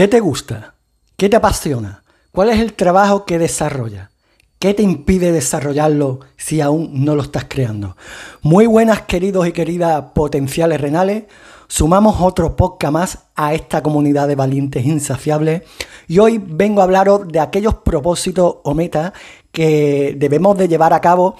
¿Qué te gusta? ¿Qué te apasiona? ¿Cuál es el trabajo que desarrolla? ¿Qué te impide desarrollarlo si aún no lo estás creando? Muy buenas queridos y queridas potenciales renales. Sumamos otro podcast más a esta comunidad de valientes insaciables y hoy vengo a hablaros de aquellos propósitos o metas que debemos de llevar a cabo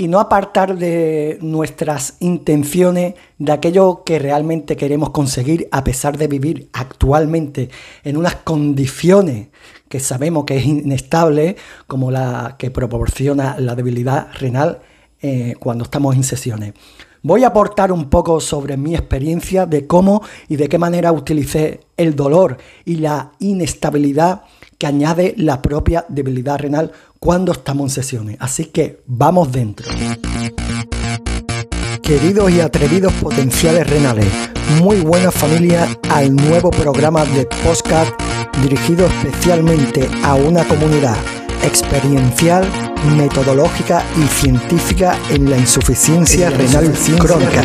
y no apartar de nuestras intenciones de aquello que realmente queremos conseguir a pesar de vivir actualmente en unas condiciones que sabemos que es inestable como la que proporciona la debilidad renal eh, cuando estamos en sesiones. Voy a aportar un poco sobre mi experiencia de cómo y de qué manera utilicé el dolor y la inestabilidad que añade la propia debilidad renal cuando estamos en sesiones. Así que vamos dentro. Queridos y atrevidos potenciales renales, muy buena familia al nuevo programa de podcast dirigido especialmente a una comunidad experiencial, metodológica y científica en la insuficiencia renal crónica.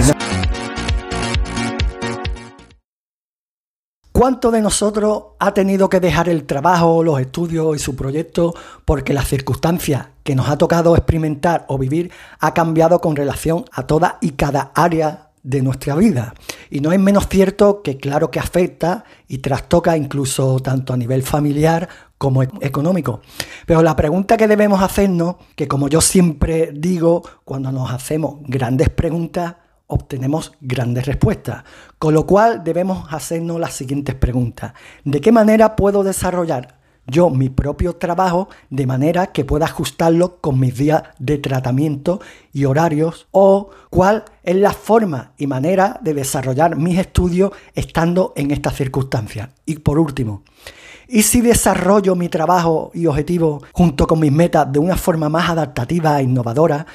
¿Cuánto de nosotros ha tenido que dejar el trabajo, los estudios y su proyecto porque las circunstancias que nos ha tocado experimentar o vivir ha cambiado con relación a toda y cada área de nuestra vida? Y no es menos cierto que claro que afecta y trastoca incluso tanto a nivel familiar como económico. Pero la pregunta que debemos hacernos, que como yo siempre digo, cuando nos hacemos grandes preguntas, obtenemos grandes respuestas. Con lo cual debemos hacernos las siguientes preguntas. ¿De qué manera puedo desarrollar yo mi propio trabajo de manera que pueda ajustarlo con mis días de tratamiento y horarios? ¿O cuál es la forma y manera de desarrollar mis estudios estando en estas circunstancias? Y por último, ¿Y si desarrollo mi trabajo y objetivo junto con mis metas de una forma más adaptativa e innovadora?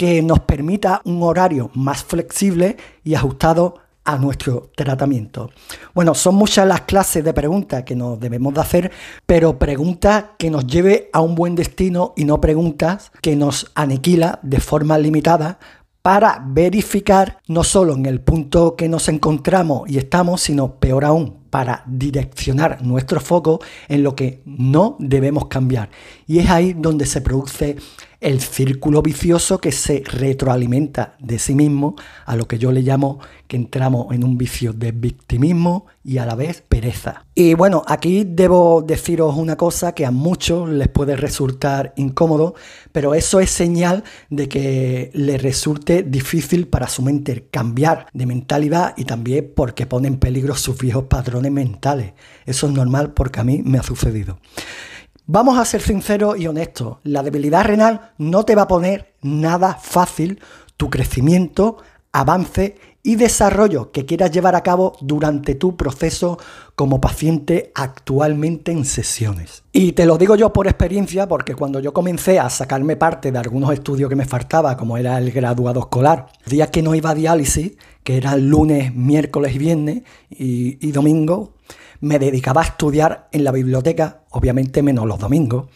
que nos permita un horario más flexible y ajustado a nuestro tratamiento. Bueno, son muchas las clases de preguntas que nos debemos de hacer, pero preguntas que nos lleve a un buen destino y no preguntas que nos aniquila de forma limitada para verificar no solo en el punto que nos encontramos y estamos, sino peor aún, para direccionar nuestro foco en lo que no debemos cambiar. Y es ahí donde se produce el círculo vicioso que se retroalimenta de sí mismo, a lo que yo le llamo que entramos en un vicio de victimismo y a la vez pereza. Y bueno, aquí debo deciros una cosa que a muchos les puede resultar incómodo, pero eso es señal de que les resulte difícil para su mente cambiar de mentalidad y también porque pone en peligro sus viejos patrones mentales. Eso es normal porque a mí me ha sucedido. Vamos a ser sinceros y honestos, la debilidad renal no te va a poner nada fácil tu crecimiento, avance y desarrollo que quieras llevar a cabo durante tu proceso como paciente actualmente en sesiones. Y te lo digo yo por experiencia porque cuando yo comencé a sacarme parte de algunos estudios que me faltaba, como era el graduado escolar, días que no iba a diálisis, que eran lunes, miércoles y viernes y, y domingo, me dedicaba a estudiar en la biblioteca, obviamente menos los domingos,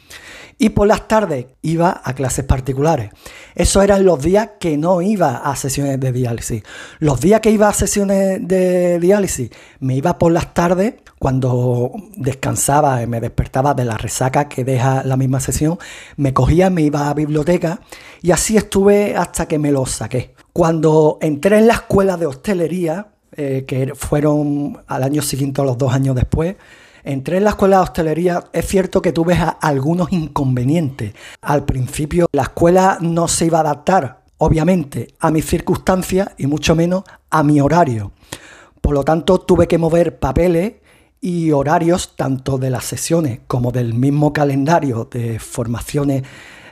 y por las tardes iba a clases particulares. Esos eran los días que no iba a sesiones de diálisis. Los días que iba a sesiones de diálisis me iba por las tardes cuando descansaba y me despertaba de la resaca que deja la misma sesión, me cogía, me iba a la biblioteca y así estuve hasta que me lo saqué. Cuando entré en la escuela de hostelería, eh, que fueron al año siguiente o los dos años después. Entré en la escuela de hostelería, es cierto que tuve algunos inconvenientes. Al principio la escuela no se iba a adaptar, obviamente, a mis circunstancias y mucho menos a mi horario. Por lo tanto, tuve que mover papeles y horarios tanto de las sesiones como del mismo calendario de formaciones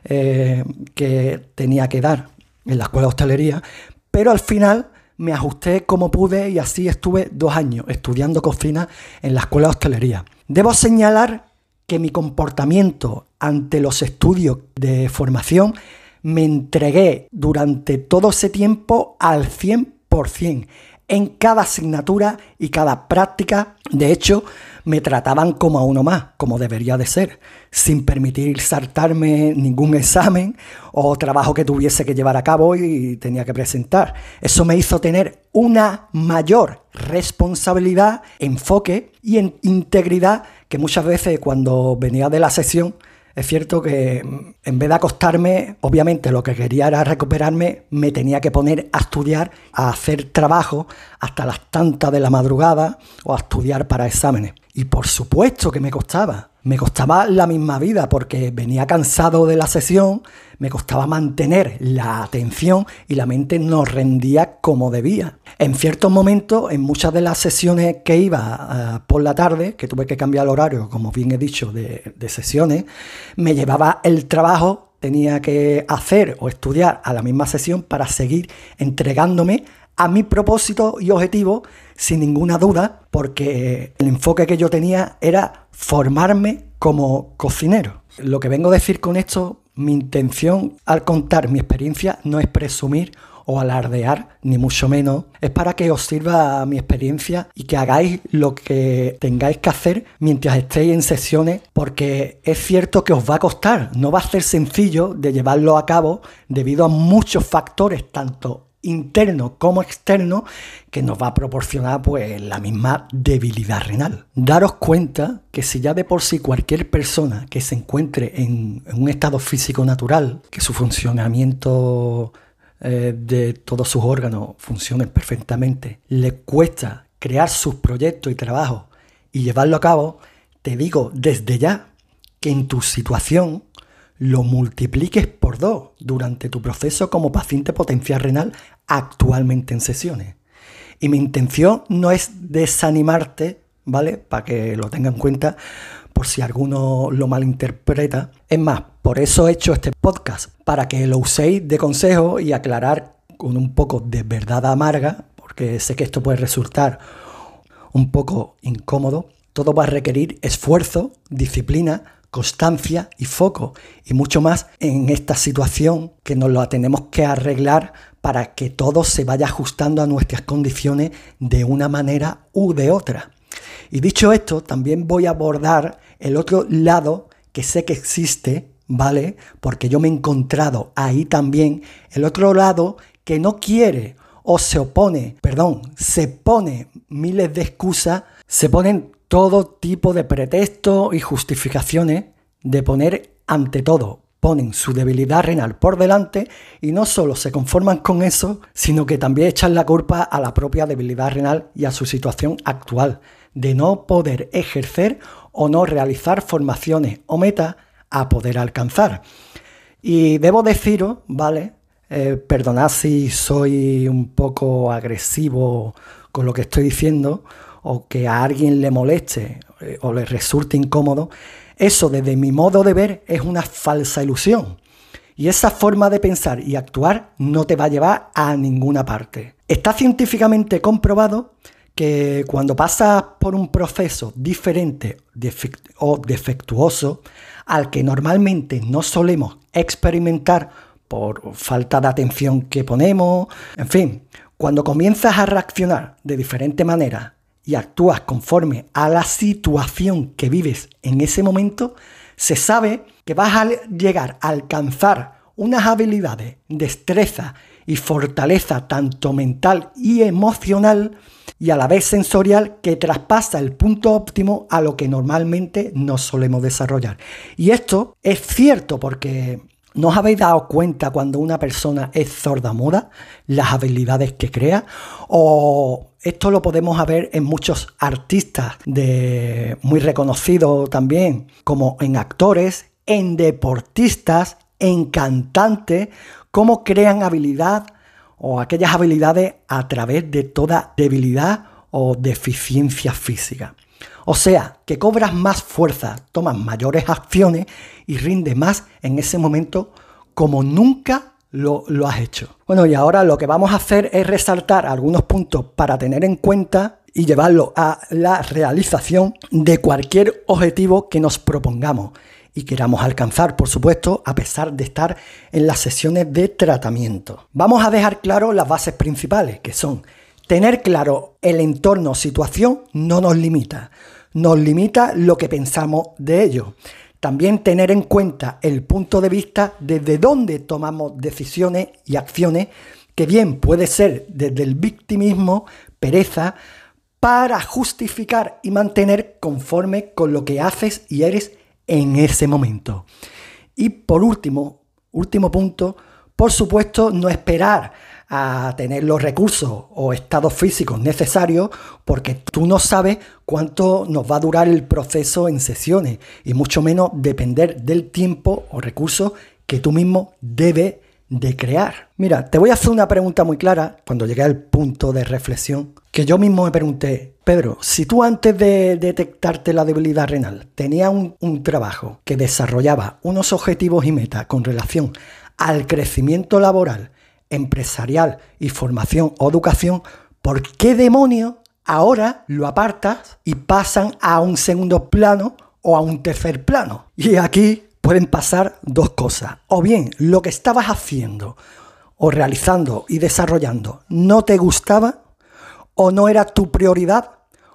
eh, que tenía que dar en la escuela de hostelería, pero al final me ajusté como pude y así estuve dos años estudiando cocina en la escuela de hostelería. Debo señalar que mi comportamiento ante los estudios de formación me entregué durante todo ese tiempo al 100% en cada asignatura y cada práctica. De hecho, me trataban como a uno más, como debería de ser, sin permitir saltarme ningún examen o trabajo que tuviese que llevar a cabo y tenía que presentar. Eso me hizo tener una mayor responsabilidad, enfoque y en integridad que muchas veces cuando venía de la sesión es cierto que mm, en vez de acostarme, obviamente lo que quería era recuperarme, me tenía que poner a estudiar, a hacer trabajo hasta las tantas de la madrugada o a estudiar para exámenes. Y por supuesto que me costaba. Me costaba la misma vida porque venía cansado de la sesión, me costaba mantener la atención y la mente no rendía como debía. En ciertos momentos, en muchas de las sesiones que iba eh, por la tarde, que tuve que cambiar el horario, como bien he dicho, de, de sesiones, me llevaba el trabajo, tenía que hacer o estudiar a la misma sesión para seguir entregándome a mi propósito y objetivo sin ninguna duda, porque el enfoque que yo tenía era formarme como cocinero. Lo que vengo a decir con esto, mi intención al contar mi experiencia no es presumir o alardear, ni mucho menos. Es para que os sirva mi experiencia y que hagáis lo que tengáis que hacer mientras estéis en sesiones, porque es cierto que os va a costar, no va a ser sencillo de llevarlo a cabo debido a muchos factores, tanto interno como externo que nos va a proporcionar pues la misma debilidad renal. Daros cuenta que si ya de por sí cualquier persona que se encuentre en, un estado físico natural, que su funcionamiento eh, de todos sus órganos funcione perfectamente, le cuesta crear sus proyectos y trabajos y llevarlo a cabo, te digo desde ya que en tu situación lo multipliques por dos durante tu proceso como paciente potencial renal actualmente en sesiones. Y mi intención no es desanimarte, ¿vale? Para que lo tengan en cuenta por si alguno lo malinterpreta. Es más, por eso he hecho este podcast, para que lo uséis de consejo y aclarar con un poco de verdad amarga, porque sé que esto puede resultar un poco incómodo. Todo va a requerir esfuerzo, disciplina, constancia y foco y mucho más en esta situación que nos lo tenemos que arreglar para que todo se vaya ajustando a nuestras condiciones de una manera u de otra. Y dicho esto, también voy a abordar el otro lado que sé que existe, ¿vale? Porque yo me he encontrado ahí también, el otro lado que no quiere o se opone, perdón, se pone miles de excusas, se ponen todo tipo de pretextos y justificaciones de poner ante todo, ponen su debilidad renal por delante y no solo se conforman con eso, sino que también echan la culpa a la propia debilidad renal y a su situación actual, de no poder ejercer o no realizar formaciones o metas a poder alcanzar. Y debo deciros, ¿vale? Eh, perdonad si soy un poco agresivo con lo que estoy diciendo, o que a alguien le moleste eh, o le resulte incómodo, eso desde mi modo de ver es una falsa ilusión. Y esa forma de pensar y actuar no te va a llevar a ninguna parte. Está científicamente comprobado que cuando pasas por un proceso diferente o defectuoso al que normalmente no solemos experimentar por falta de atención que ponemos, en fin, cuando comienzas a reaccionar de diferente manera y actúas conforme a la situación que vives en ese momento, se sabe que vas a llegar a alcanzar unas habilidades, destreza y fortaleza tanto mental y emocional y a la vez sensorial que traspasa el punto óptimo a lo que normalmente no solemos desarrollar. Y esto es cierto porque ¿No os habéis dado cuenta cuando una persona es sorda-muda, las habilidades que crea? O esto lo podemos ver en muchos artistas de, muy reconocidos también, como en actores, en deportistas, en cantantes, cómo crean habilidad o aquellas habilidades a través de toda debilidad o deficiencia física. O sea, que cobras más fuerza, tomas mayores acciones y rindes más en ese momento como nunca lo, lo, has hecho. Bueno, y ahora lo que vamos a hacer es resaltar algunos puntos para tener en cuenta y llevarlo a la realización de cualquier objetivo que nos propongamos y queramos alcanzar, por supuesto, a pesar de estar en las sesiones de tratamiento. Vamos a dejar claro las bases principales, que son Tener claro el entorno situación no nos limita, nos limita lo que pensamos de ello. También tener en cuenta el punto de vista desde donde tomamos decisiones y acciones, que bien puede ser desde el victimismo, pereza, para justificar y mantener conforme con lo que haces y eres en ese momento. Y por último, último punto, por supuesto, no esperar a tener los recursos o estados físicos necesarios porque tú no sabes cuánto nos va a durar el proceso en sesiones y mucho menos depender del tiempo o recursos que tú mismo debes de crear. Mira, te voy a hacer una pregunta muy clara cuando llegué al punto de reflexión que yo mismo me pregunté, Pedro, si tú antes de detectarte la debilidad renal tenías un, un trabajo que desarrollaba unos objetivos y metas con relación al crecimiento laboral, empresarial y formación o educación, ¿por qué demonios ahora lo apartas y pasan a un segundo plano o a un tercer plano? Y aquí pueden pasar dos cosas. O bien lo que estabas haciendo o realizando y desarrollando no te gustaba o no era tu prioridad,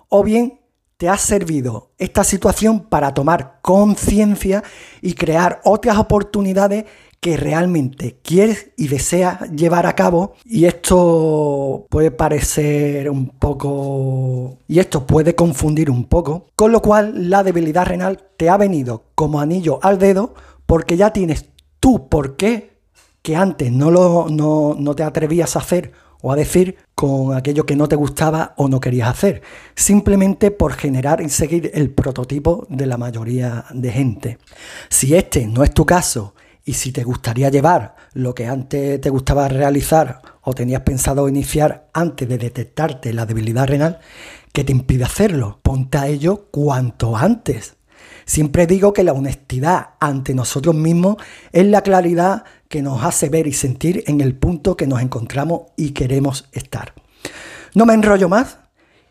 o bien te ha servido esta situación para tomar conciencia y crear otras oportunidades que realmente quieres y deseas llevar a cabo. Y esto puede parecer un poco y esto puede confundir un poco, con lo cual la debilidad renal te ha venido como anillo al dedo porque ya tienes tu por qué que antes no, lo, no, no te atrevías a hacer o a decir con aquello que no te gustaba o no querías hacer, simplemente por generar y seguir el prototipo de la mayoría de gente. Si este no es tu caso y si te gustaría llevar lo que antes te gustaba realizar o tenías pensado iniciar antes de detectarte la debilidad renal, ¿qué te impide hacerlo? Ponte a ello cuanto antes. Siempre digo que la honestidad ante nosotros mismos es la claridad que nos hace ver y sentir en el punto que nos encontramos y queremos estar. No me enrollo más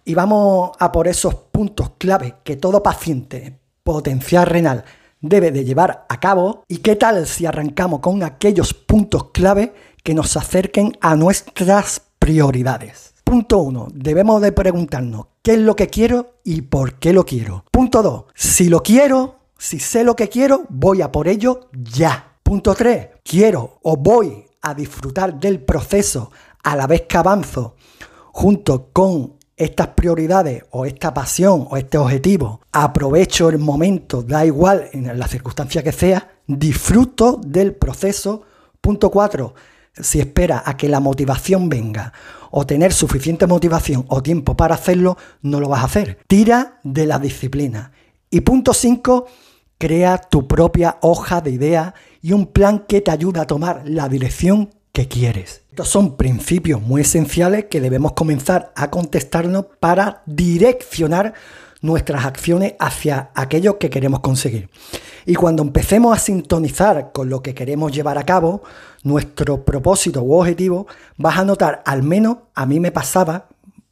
y vamos a por esos puntos clave que todo paciente potencial renal debe de llevar a cabo y qué tal si arrancamos con aquellos puntos clave que nos acerquen a nuestras prioridades. Punto 1. Debemos de preguntarnos qué es lo que quiero y por qué lo quiero. Punto 2. Si lo quiero, si sé lo que quiero, voy a por ello ya. Punto 3. Quiero o voy a disfrutar del proceso a la vez que avanzo junto con estas prioridades o esta pasión o este objetivo, aprovecho el momento, da igual en la circunstancia que sea, disfruto del proceso. Punto 4. Si espera a que la motivación venga o tener suficiente motivación o tiempo para hacerlo, no lo vas a hacer. Tira de la disciplina. Y punto 5. Crea tu propia hoja de idea y un plan que te ayude a tomar la dirección quieres. Estos son principios muy esenciales que debemos comenzar a contestarnos para direccionar nuestras acciones hacia aquello que queremos conseguir. Y cuando empecemos a sintonizar con lo que queremos llevar a cabo, nuestro propósito u objetivo, vas a notar, al menos a mí me pasaba,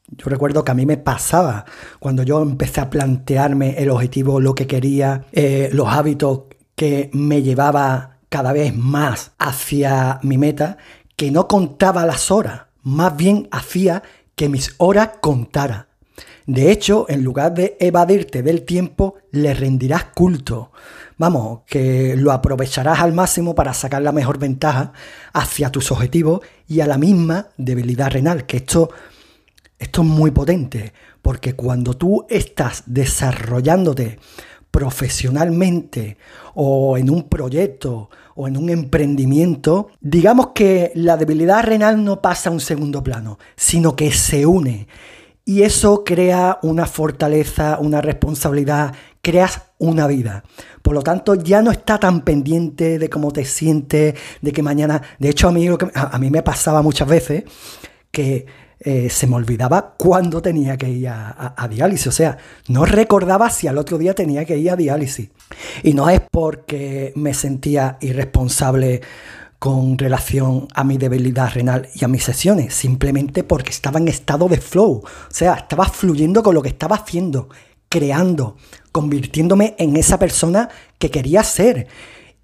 yo recuerdo que a mí me pasaba cuando yo empecé a plantearme el objetivo, lo que quería, eh, los hábitos que me llevaba cada vez más hacia mi meta, que no contaba las horas, más bien hacía que mis horas contara. De hecho, en lugar de evadirte del tiempo, le rendirás culto. Vamos, que lo aprovecharás al máximo para sacar la mejor ventaja hacia tus objetivos y a la misma debilidad renal, que esto, esto es muy potente, porque cuando tú estás desarrollándote profesionalmente o en un proyecto o en un emprendimiento, digamos que la debilidad renal no pasa a un segundo plano, sino que se une. Y eso crea una fortaleza, una responsabilidad, creas una vida. Por lo tanto, ya no está tan pendiente de cómo te sientes, de que mañana... De hecho, a mí, a mí me pasaba muchas veces que eh, se me olvidaba cuándo tenía que ir a, diálisis. O sea, no recordaba si al otro día tenía que ir a diálisis. Y no es porque me sentía irresponsable con relación a mi debilidad renal y a mis sesiones, simplemente porque estaba en estado de flow. O sea, estaba fluyendo con lo que estaba haciendo, creando, convirtiéndome en esa persona que quería ser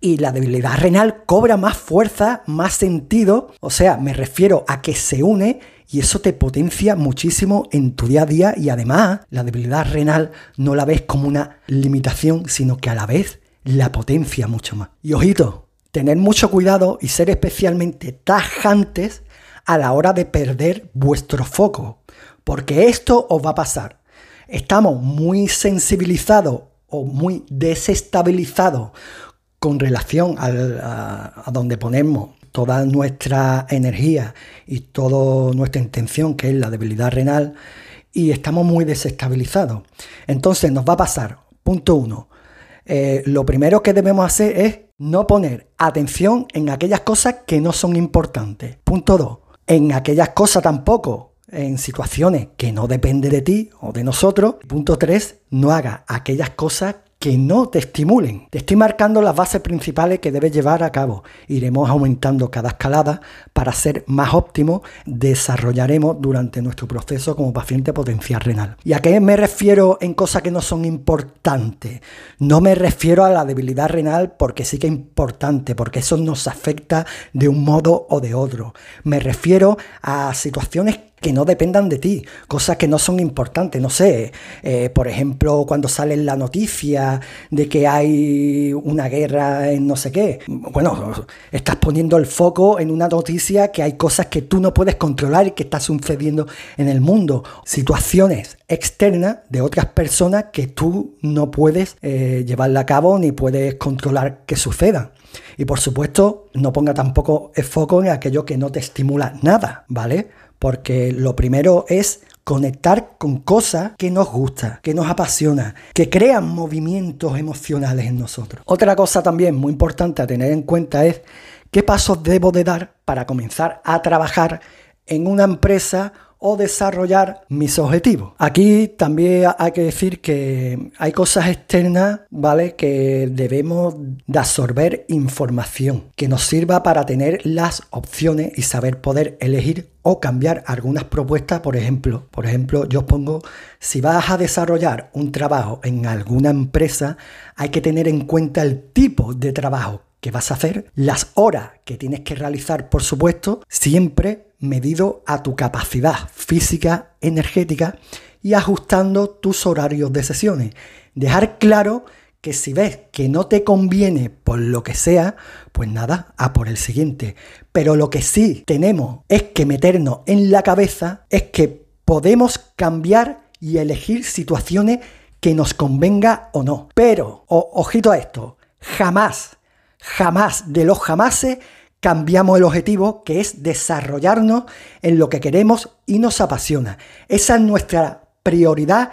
y la debilidad renal cobra más fuerza, más sentido, o sea, me refiero a que se une y eso te potencia muchísimo en tu día a día y además la debilidad renal no la ves como una limitación, sino que a la vez la potencia mucho más. Y ojito, tener mucho cuidado y ser especialmente tajantes a la hora de perder vuestro foco, porque esto os va a pasar. Estamos muy sensibilizados o muy desestabilizados con relación a, a donde ponemos toda nuestra energía y toda nuestra intención, que es la debilidad renal, y estamos muy desestabilizados. Entonces nos va a pasar, punto uno, eh, lo primero que debemos hacer es no poner atención en aquellas cosas que no son importantes. Punto dos, en aquellas cosas tampoco, en situaciones que no dependen de ti o de nosotros. Punto tres, no haga aquellas cosas que no te estimulen. Te estoy marcando las bases principales que debes llevar a cabo. Iremos aumentando cada escalada para ser más óptimo. Desarrollaremos durante nuestro proceso como paciente potencial renal. ¿Y a qué me refiero en cosas que no son importantes? No me refiero a la debilidad renal porque sí que es importante, porque eso nos afecta de un modo o de otro. Me refiero a situaciones que no dependan de ti, cosas que no son importantes, no sé, eh, por ejemplo, cuando sale la noticia de que hay una guerra en no sé qué, bueno, estás poniendo el foco en una noticia que hay cosas que tú no puedes controlar y que está sucediendo en el mundo, situaciones externas de otras personas que tú no puedes eh, llevarla a cabo ni puedes controlar que sucedan. Y por supuesto, no ponga tampoco el foco en aquello que no te estimula nada, ¿vale? porque lo primero es conectar con cosas que nos gusta, que nos apasiona, que crean movimientos emocionales en nosotros. Otra cosa también muy importante a tener en cuenta es qué pasos debo de dar para comenzar a trabajar en una empresa o desarrollar mis objetivos. Aquí también hay que decir que hay cosas externas, ¿vale? Que debemos de absorber información que nos sirva para tener las opciones y saber poder elegir o cambiar algunas propuestas, por ejemplo, por ejemplo, yo os pongo si vas a desarrollar un trabajo en alguna empresa, hay que tener en cuenta el tipo de trabajo que vas a hacer, las horas que tienes que realizar, por supuesto, siempre medido a tu capacidad física, energética y ajustando tus horarios de sesiones. Dejar claro que si ves que no te conviene por lo que sea, pues nada, a por el siguiente. Pero lo que sí tenemos es que meternos en la cabeza es que podemos cambiar y elegir situaciones que nos convenga o no. Pero, ojito a esto, jamás, jamás de los jamases cambiamos el objetivo que es desarrollarnos en lo que queremos y nos apasiona. Esa es nuestra prioridad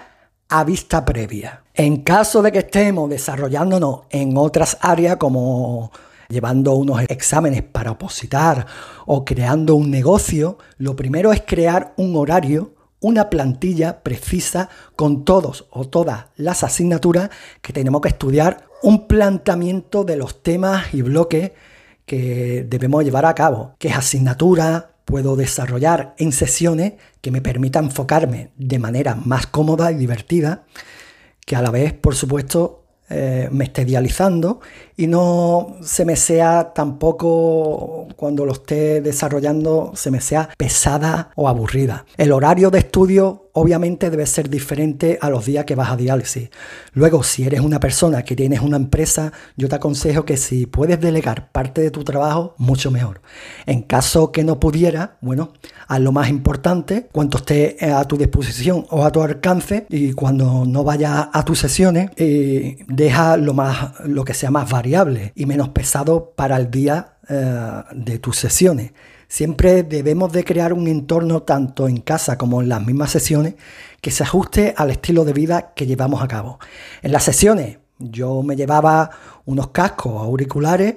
a vista previa. En caso de que estemos desarrollándonos en otras áreas como llevando unos exámenes para opositar o creando un negocio, lo primero es crear un horario, una plantilla precisa con todos o todas las asignaturas que tenemos que estudiar, un planteamiento de los temas y bloques que debemos llevar a cabo, qué asignatura puedo desarrollar en sesiones que me permitan enfocarme de manera más cómoda y divertida, que a la vez, por supuesto, eh, me esté idealizando y no se me sea tampoco cuando lo esté desarrollando se me sea pesada o aburrida. El horario de estudio obviamente debe ser diferente a los días que vas a diálisis. Luego, si eres una persona que tienes una empresa, yo te aconsejo que si puedes delegar parte de tu trabajo, mucho mejor. En caso que no pudiera, bueno, haz lo más importante, cuando esté a tu disposición o a tu alcance y cuando no vayas a tus sesiones, eh, deja lo, más, lo que sea más variable y menos pesado para el día eh, de tus sesiones. Siempre debemos de crear un entorno tanto en casa como en las mismas sesiones que se ajuste al estilo de vida que llevamos a cabo. En las sesiones yo me llevaba unos cascos auriculares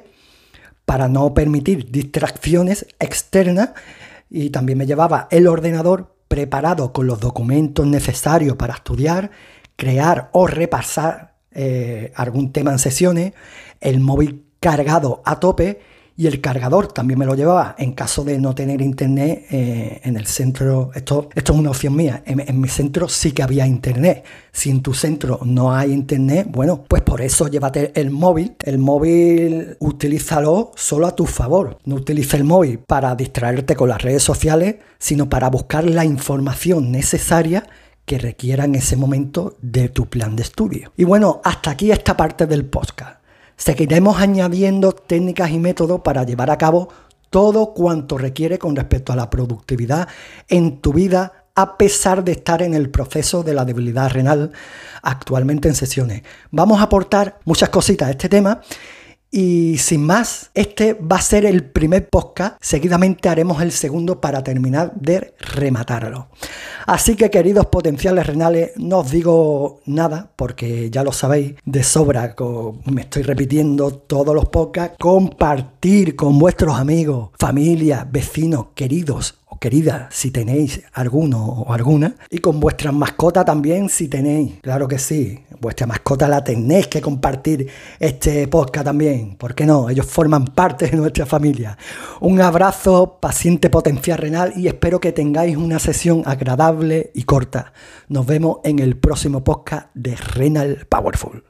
para no permitir distracciones externas y también me llevaba el ordenador preparado con los documentos necesarios para estudiar, crear o repasar eh, algún tema en sesiones, el móvil cargado a tope y el cargador también me lo llevaba en caso de no tener internet eh, en el centro. Esto, esto es una opción mía. En, mi centro sí que había internet. Si en tu centro no hay internet, bueno, pues por eso llévate el móvil. El móvil utilízalo solo a tu favor. No utilices el móvil para distraerte con las redes sociales, sino para buscar la información necesaria que requiera en ese momento de tu plan de estudio. Y bueno, hasta aquí esta parte del podcast. Seguiremos añadiendo técnicas y métodos para llevar a cabo todo cuanto requiere con respecto a la productividad en tu vida a pesar de estar en el proceso de la debilidad renal actualmente en sesiones. Vamos a aportar muchas cositas a este tema y sin más, este va a ser el primer podcast. Seguidamente haremos el segundo para terminar de rematarlo. Así que queridos potenciales renales, no os digo nada porque ya lo sabéis de sobra, me estoy repitiendo todos los podcasts. Compartir con vuestros amigos, familia, vecinos, queridos o queridas, si tenéis alguno o alguna, y con vuestra mascota también, si tenéis, claro que sí, vuestra mascota la tenéis que compartir este podcast también, ¿por qué no? Ellos forman parte de nuestra familia. Un abrazo, paciente potencial renal, y espero que tengáis una sesión agradable y corta. Nos vemos en el próximo podcast de Renal Powerful.